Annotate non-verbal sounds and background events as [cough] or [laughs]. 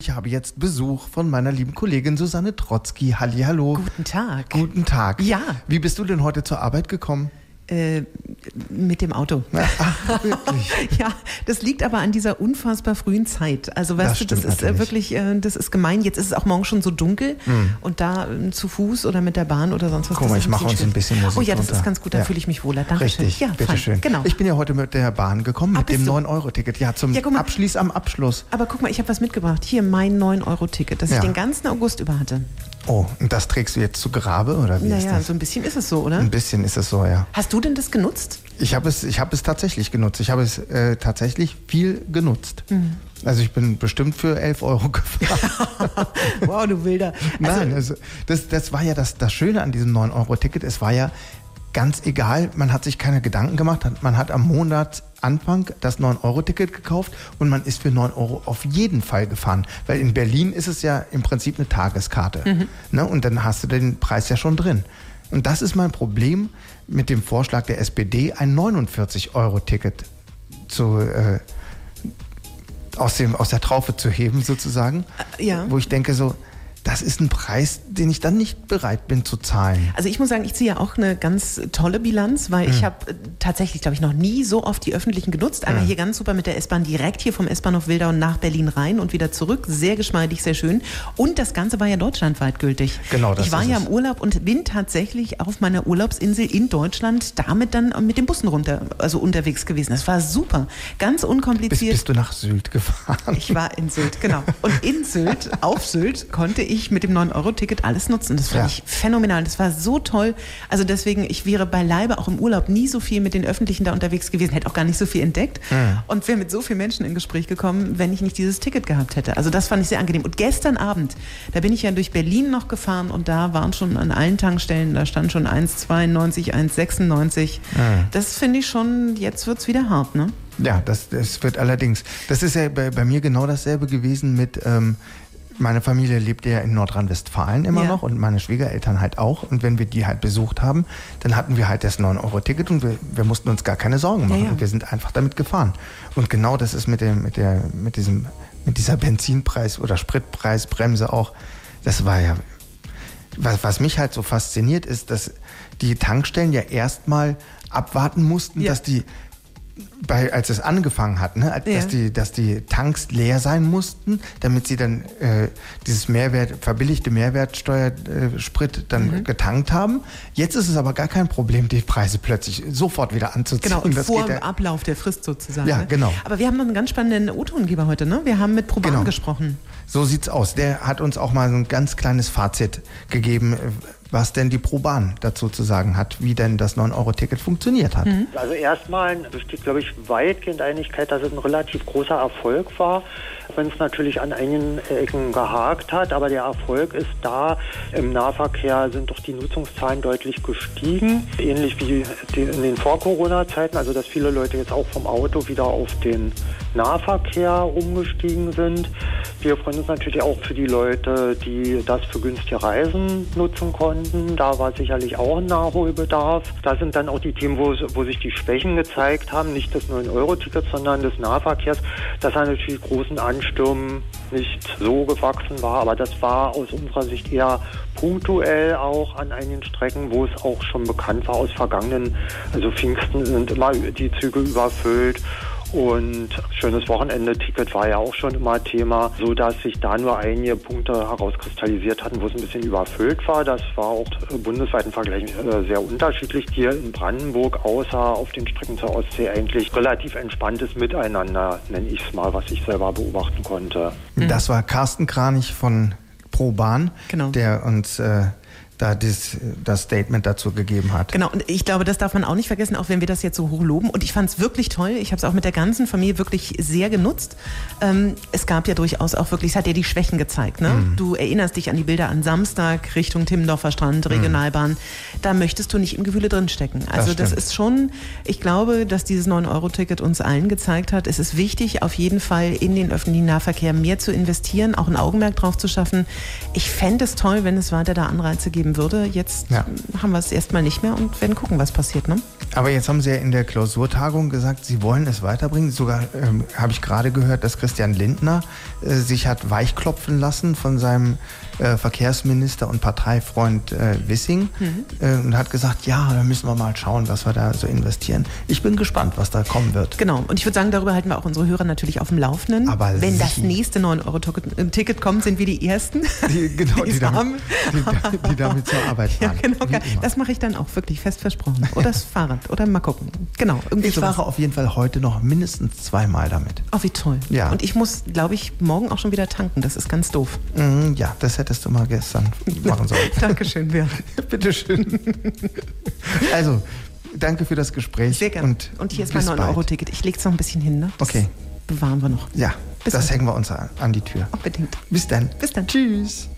Ich habe jetzt Besuch von meiner lieben Kollegin Susanne Trotzki. Hallihallo. Guten Tag. Guten Tag. Ja. Wie bist du denn heute zur Arbeit gekommen? Äh, mit dem Auto. [laughs] Ach, wirklich? ja, das liegt aber an dieser unfassbar frühen Zeit. Also weißt Das du, das ist äh, natürlich. wirklich, äh, das ist gemein. Jetzt ist es auch morgen schon so dunkel und da äh, zu Fuß oder mit der Bahn oder sonst was. Guck mal, ich mache uns ein bisschen Musik Oh ja, das drunter. ist ganz gut, da Ja. fühle ich mich wohler. Dankeschön. Richtig, ja, fein. bitteschön. Genau. Ich bin ja heute mit der Bahn gekommen, Ah, mit dem du? 9-Euro-Ticket. Ja, zum Ja. Abschließ am Abschluss. aber guck mal, ich habe was mitgebracht. Hier mein 9-Euro-Ticket, das Ja. ich den ganzen August über hatte. Oh, und das trägst du jetzt zu Grabe, oder wie ist Naja, das? so ein bisschen ist es so, oder? Ein bisschen ist es so, ja. Hast du denn das genutzt? Ich habe es, ich habe es tatsächlich genutzt. Ich habe es äh, tatsächlich viel genutzt. Mhm. Also ich bin bestimmt für 11 Euro gefahren. [laughs] wow, du Wilder. Nein, also das, das war ja das, das Schöne an diesem 9-Euro-Ticket. Es war ja ganz egal, man hat sich keine Gedanken gemacht. Man hat am Monatsanfang das 9-Euro-Ticket gekauft und man ist für 9 Euro auf jeden Fall gefahren. Weil in Berlin ist es ja im Prinzip eine Tageskarte. Ne? Und dann hast du den Preis ja schon drin. Und das ist mein Problem mit dem Vorschlag der SPD, ein 49-Euro-Ticket zu, äh, aus, dem, aus der Traufe zu heben, sozusagen. Ja. Wo ich denke, so, das ist ein Preis, den ich dann nicht bereit bin zu zahlen. Also ich muss sagen, ich ziehe ja auch eine ganz tolle Bilanz, weil Hm. ich habe äh, tatsächlich, glaube ich, noch nie so oft die öffentlichen genutzt. Einmal Hm. hier ganz super mit der S-Bahn direkt hier vom S-Bahnhof Wildau nach Berlin rein und wieder zurück. Sehr geschmeidig, sehr schön. Und das Ganze war ja deutschlandweit gültig. Genau, das Ich war ist ja im Urlaub und bin tatsächlich auf meiner Urlaubsinsel in Deutschland damit dann mit den Bussen runter, also unterwegs gewesen. Das war super. Ganz Bist, unkompliziert. bist du nach Sylt gefahren? Ich war in Sylt, genau. Und in Sylt, [laughs] auf Sylt, konnte ich mit dem 9-Euro-Ticket alles nutzen. Das fand Ja. ich phänomenal. Das war so toll. Also deswegen, ich wäre beileibe auch im Urlaub nie so viel mit den Öffentlichen da unterwegs gewesen, hätte auch gar nicht so viel entdeckt und wäre mit so vielen Menschen in Gespräch gekommen, wenn ich nicht dieses Ticket gehabt hätte. Also das fand ich sehr angenehm. Und gestern Abend, da bin ich ja durch Berlin noch gefahren und da waren schon an allen Tankstellen, da stand schon 1,92, 1,96. Das finde ich schon, jetzt wird's wieder hart, ne? Ja, das, das wird allerdings. Das ist ja bei, bei mir genau dasselbe gewesen mit. Ähm, meine Familie lebte ja in Nordrhein-Westfalen immer Ja. noch und meine Schwiegereltern halt auch. Und wenn wir die halt besucht haben, dann hatten wir halt das 9-Euro-Ticket und wir, wir mussten uns gar keine Sorgen machen. Ja, ja. Und wir sind einfach damit gefahren. Und genau das ist mit, dem, mit, der, mit, diesem, mit dieser Benzinpreis- oder Spritpreisbremse auch. Das war ja was, was mich halt so fasziniert, ist, dass die Tankstellen ja erstmal abwarten mussten, dass die, bei, als es angefangen hat, ne, Ja. dass, die, dass die Tanks leer sein mussten, damit sie dann äh, dieses Mehrwert, verbilligte Mehrwertsteuersprit äh, dann Mhm. getankt haben. Jetzt ist es aber gar kein Problem, die Preise plötzlich sofort wieder anzuziehen. Genau, und Das vor dem Ablauf der Frist sozusagen. Ja, ne? genau. Aber wir haben noch einen ganz spannenden O-Tongeber heute, ne? Wir haben mit Proban Genau. gesprochen. So sieht's aus. Der hat uns auch mal so ein ganz kleines Fazit gegeben, äh, was denn die Proban dazu zu sagen hat, wie denn das 9-Euro-Ticket funktioniert hat. Also erstmal besteht, glaube ich, weitgehend Einigkeit, dass es ein relativ großer Erfolg war, wenn es natürlich an einigen Ecken gehakt hat. Aber der Erfolg ist da. Im Nahverkehr sind doch die Nutzungszahlen deutlich gestiegen, ähnlich wie in den Vor-Corona-Zeiten. Also dass viele Leute jetzt auch vom Auto wieder auf den Nahverkehr umgestiegen sind. Wir freuen uns natürlich auch für die Leute, die das für günstige Reisen nutzen konnten. Da war sicherlich auch ein Nachholbedarf. Da sind dann auch die Themen, wo, wo sich die Schwächen gezeigt haben, nicht des 9-Euro-Tickets, sondern des Nahverkehrs, dass er natürlich großen Anstürmen nicht so gewachsen war. Aber das war aus unserer Sicht eher punktuell auch an einigen Strecken, wo es auch schon bekannt war aus vergangenen, also Pfingsten sind immer die Züge überfüllt. Und schönes Wochenende-Ticket war ja auch schon immer Thema, so dass sich da nur einige Punkte herauskristallisiert hatten, wo es ein bisschen überfüllt war. Das war auch bundesweit im Vergleich äh, sehr unterschiedlich. Hier in Brandenburg, außer auf den Strecken zur Ostsee, eigentlich relativ entspanntes Miteinander, nenne ich es mal, was ich selber beobachten konnte. Das war Carsten Kranich von ProBahn, Genau. der uns äh, da das, das Statement dazu gegeben hat. Genau, und ich glaube, das darf man auch nicht vergessen, auch wenn wir das jetzt so hoch loben. Und ich fand es wirklich toll. Ich habe es auch mit der ganzen Familie wirklich sehr genutzt. Ähm, es gab ja durchaus auch wirklich, es hat ja die Schwächen gezeigt. Ne? Mhm. Du erinnerst dich an die Bilder an Samstag Richtung Timmendorfer Strand, Regionalbahn. Da möchtest du nicht im Gewühle drinstecken. Also das, stimmt. ist schon, ich glaube, dass dieses 9-Euro-Ticket uns allen gezeigt hat, es ist wichtig, auf jeden Fall in den öffentlichen Nahverkehr mehr zu investieren, auch ein Augenmerk drauf zu schaffen. Ich fände es toll, wenn es weiter da Anreize geben geben würde. Jetzt ja. haben wir es erstmal nicht mehr und werden gucken, was passiert. Ne? Aber jetzt haben Sie ja in der Klausurtagung gesagt, Sie wollen es weiterbringen. Sogar ähm, habe ich gerade gehört, dass Christian Lindner äh, sich hat weichklopfen lassen von seinem äh, Verkehrsminister und Parteifreund äh, Wissing mhm. Äh, und hat gesagt, ja, da müssen wir mal schauen, was wir da so investieren. Ich bin gespannt, was da kommen wird. Genau. Und ich würde sagen, darüber halten wir auch unsere Hörer natürlich auf dem Laufenden. Aber Wenn Sie das nächste 9-Euro-Ticket kommt, sind wir die Ersten. Die, genau, [laughs] die, die, damit, die, die, damit, zur Arbeit fahren. Ja, genau. Das mache ich dann auch wirklich fest versprochen. Oder das Fahrrad. Oder mal gucken. Genau. Ich sowas. fahre auf jeden Fall heute noch mindestens zweimal damit. Oh, wie toll. Ja. Und ich muss, glaube ich, morgen auch schon wieder tanken. Das ist ganz doof. Mm, ja, das hättest du mal gestern machen sollen. [laughs] Dankeschön, Björn. [laughs] Bitteschön. Also, danke für das Gespräch. Sehr gerne. Und, und hier ist mein 9-Euro-Ticket. Ich lege es noch ein bisschen hin. Ne? Das okay. bewahren wir noch. Ja, bis das bald. hängen wir uns an, an die Tür. Unbedingt. Bis dann. Bis dann. Tschüss.